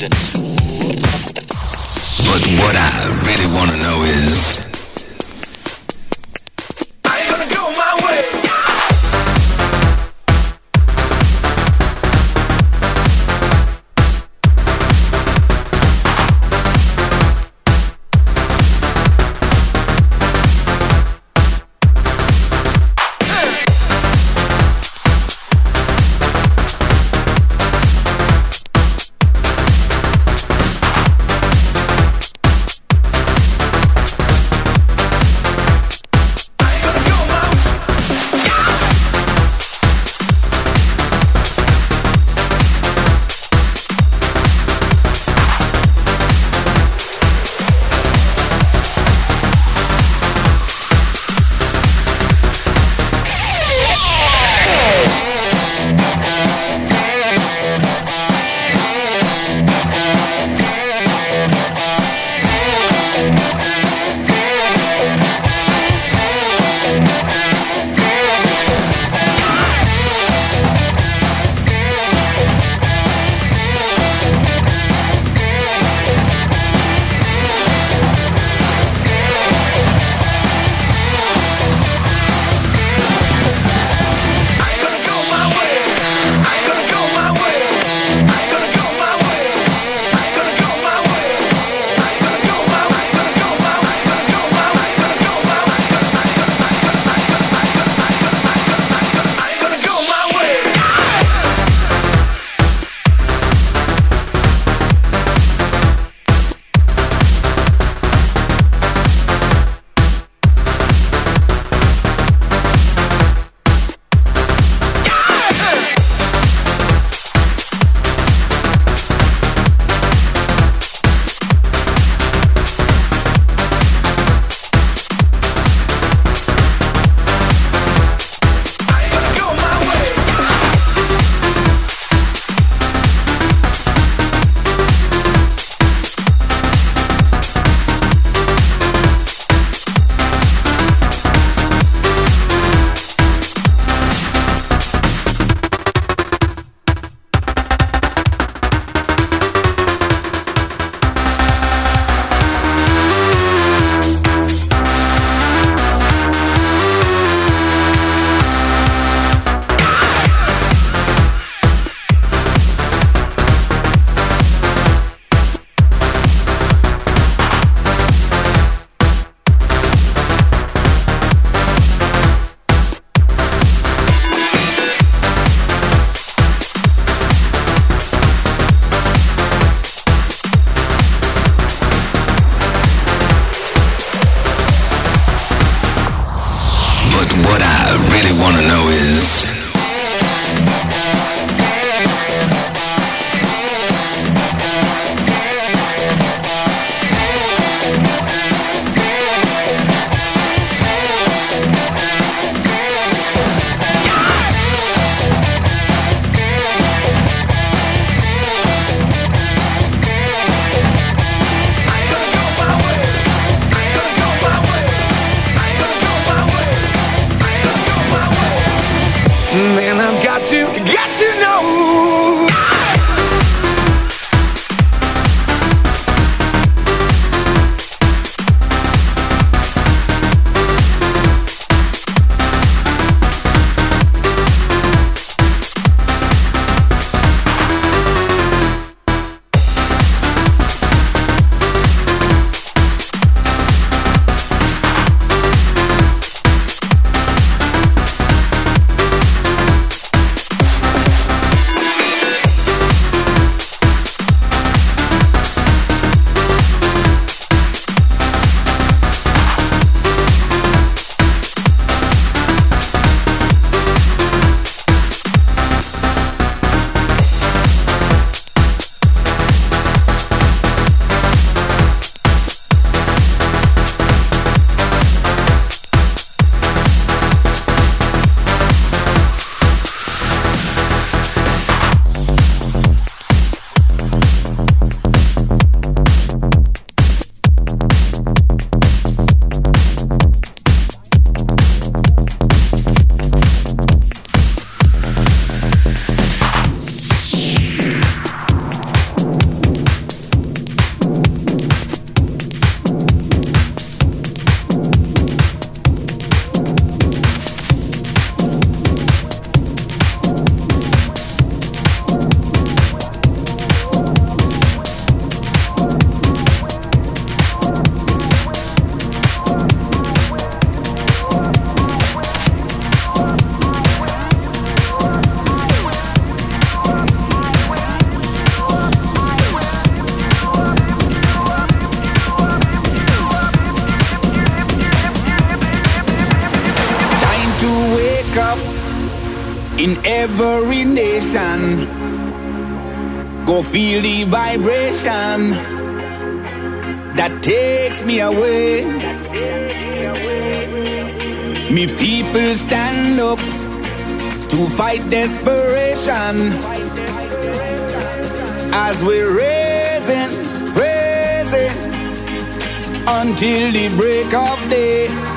But what I really want to know is. Away. Me people stand up to fight desperation as we're raising, raising until the break of day.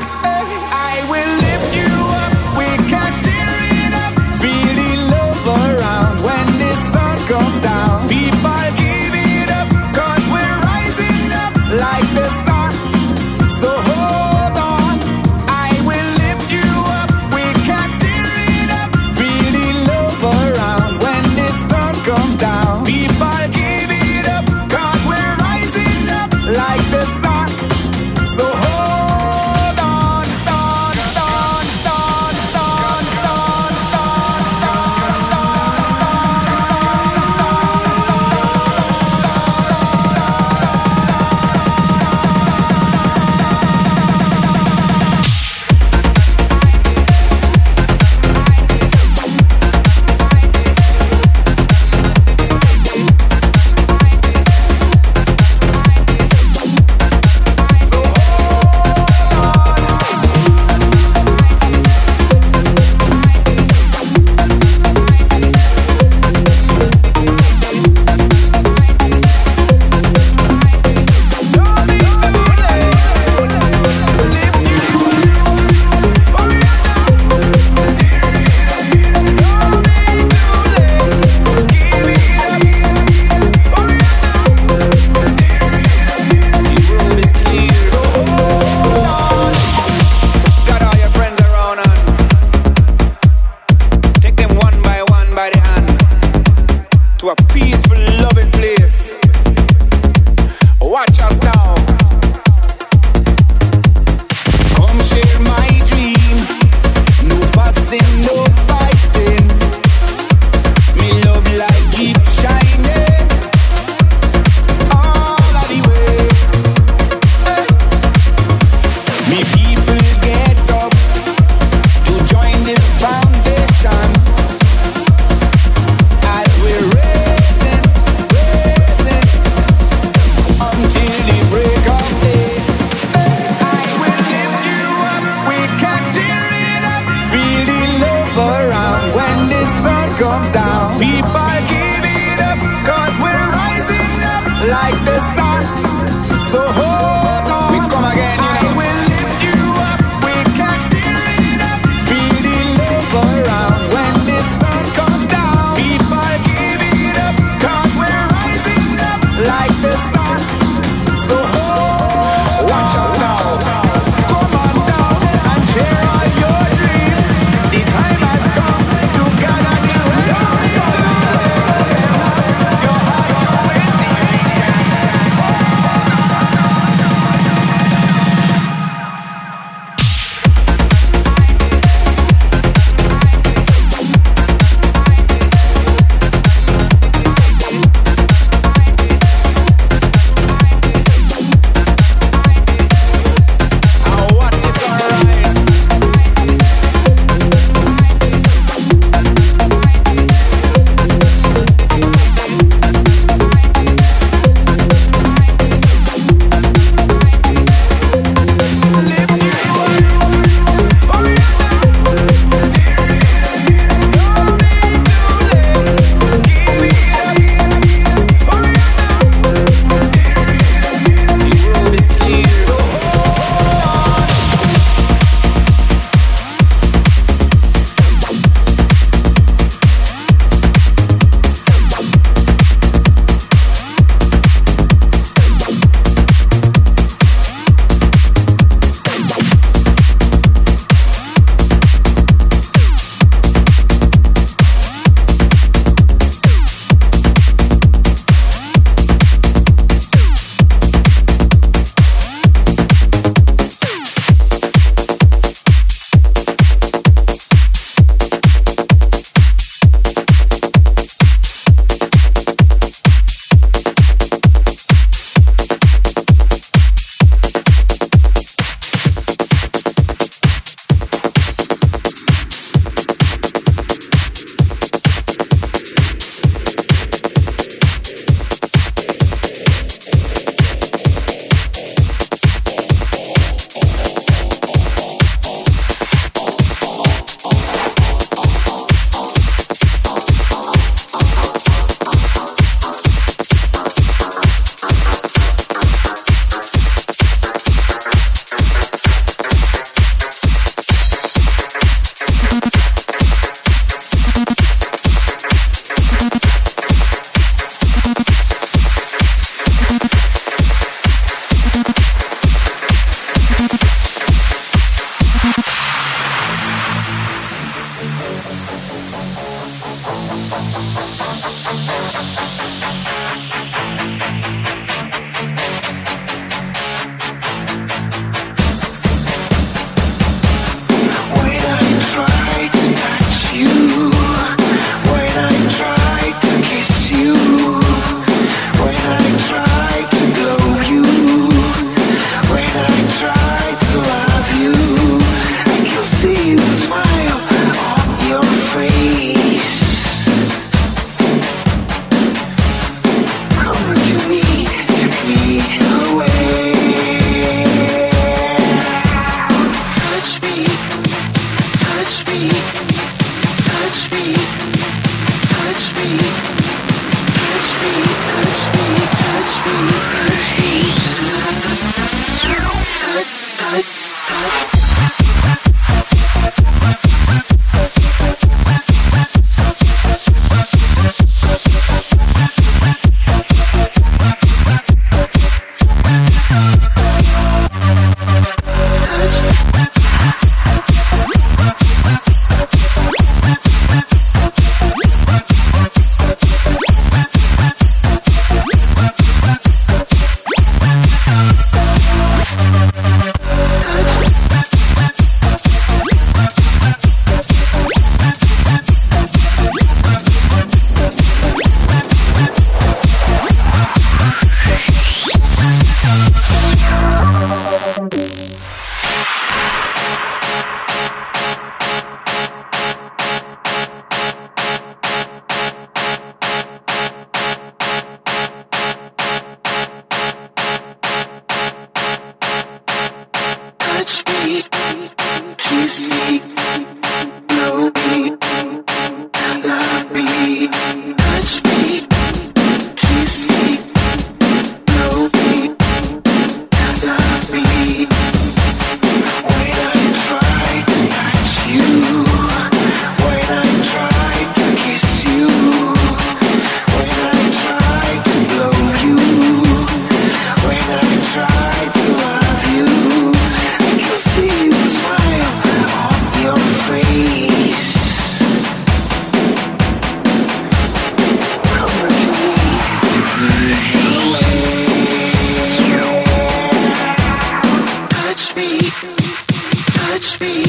Touch me,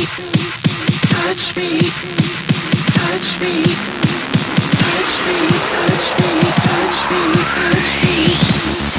touch me, touch me, touch me, touch me, touch me.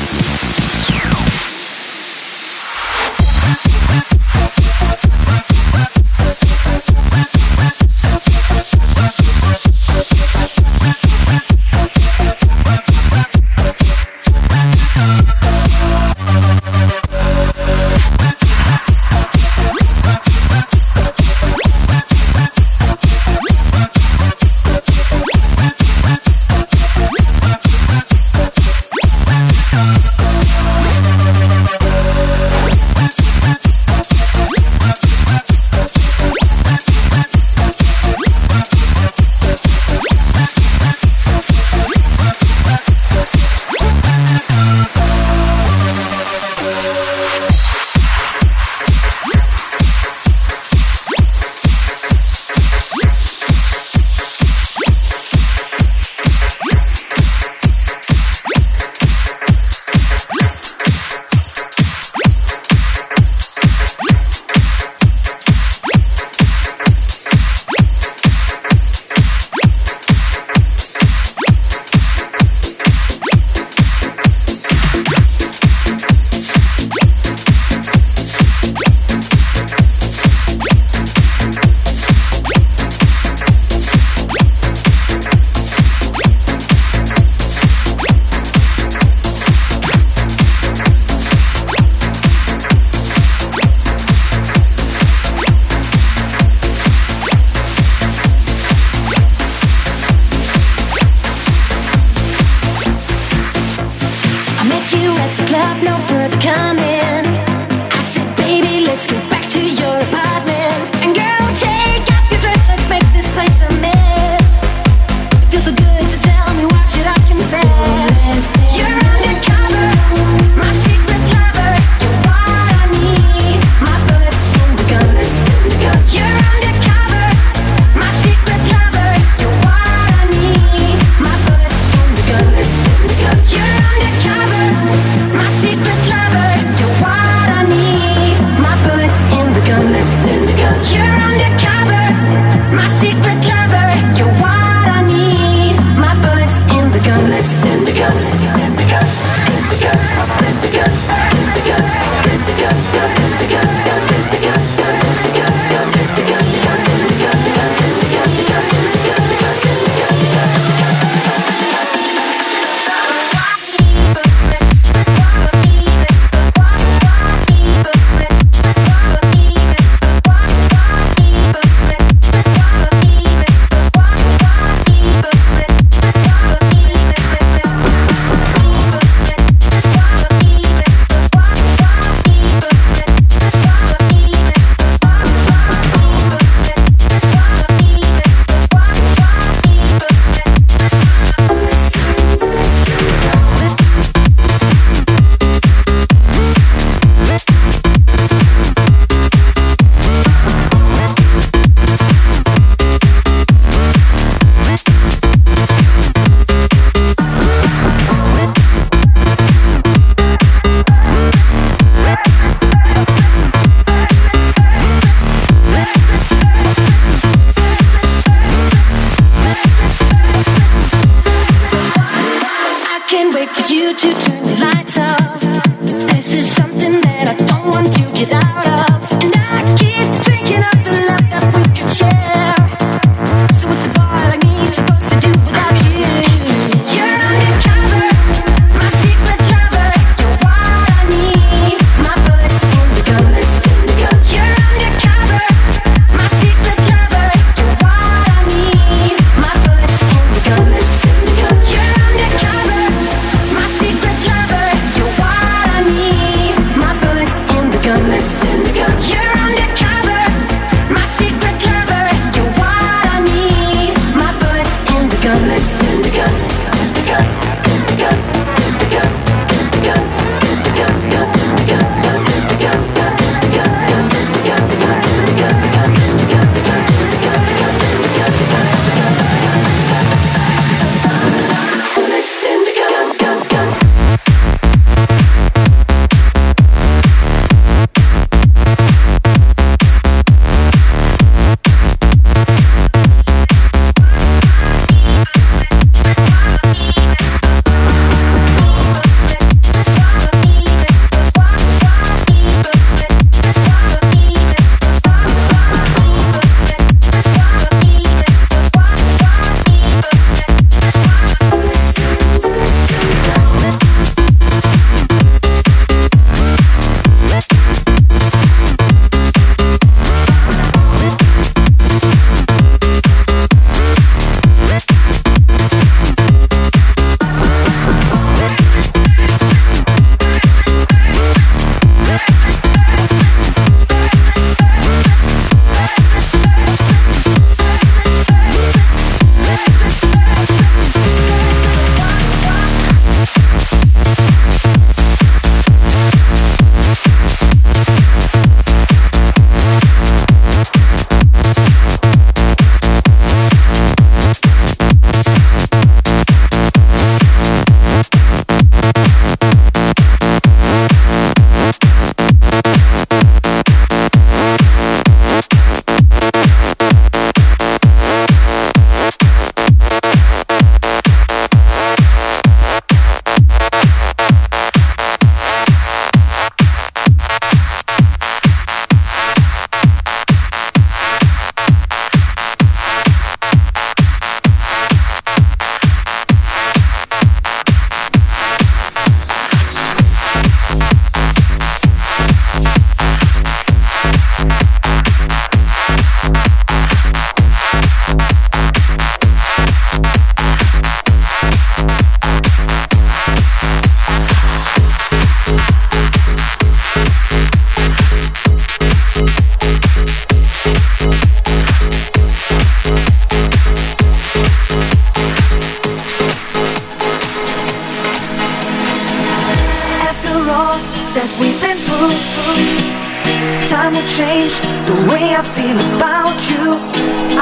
change the way I feel about you.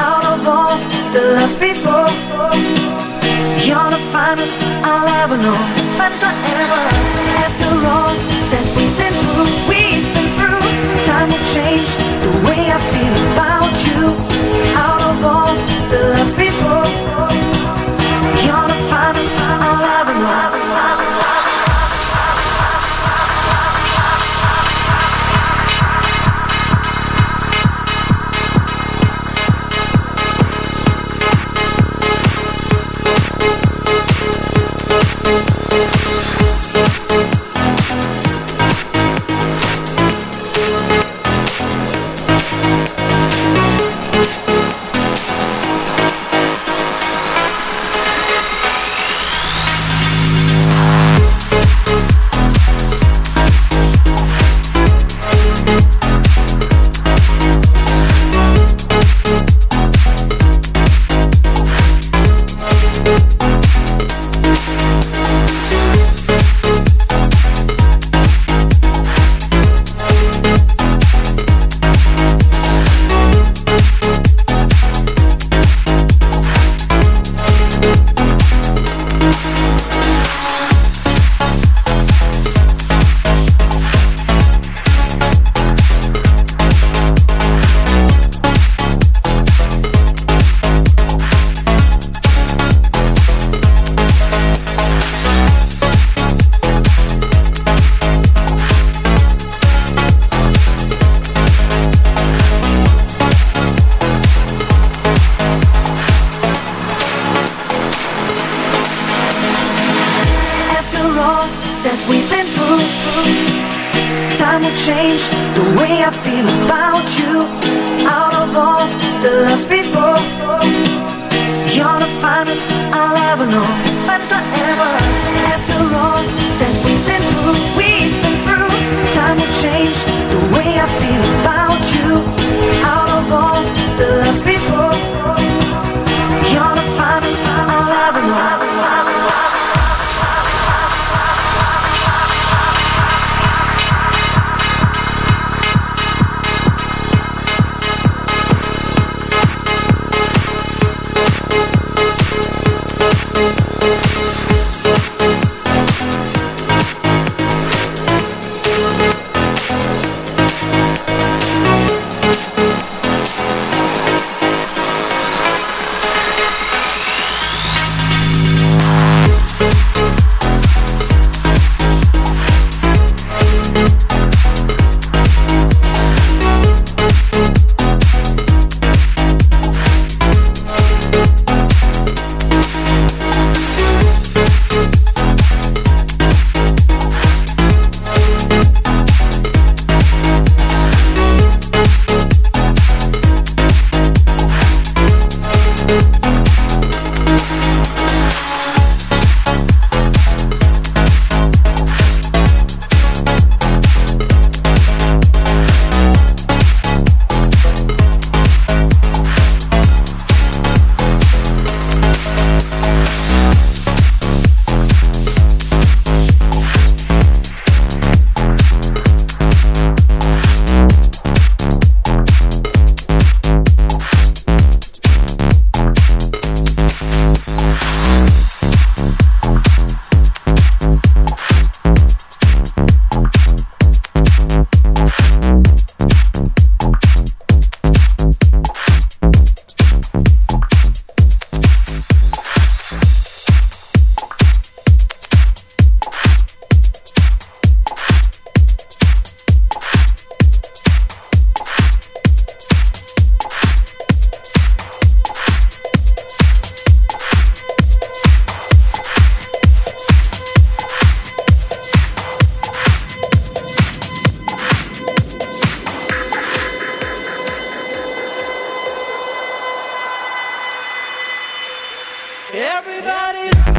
Out of all the loves before You're the finest I'll ever know. Finest I ever. After all that we've been through We've been through. Time will change the way I feel about you. Out of all the loves before Everybody's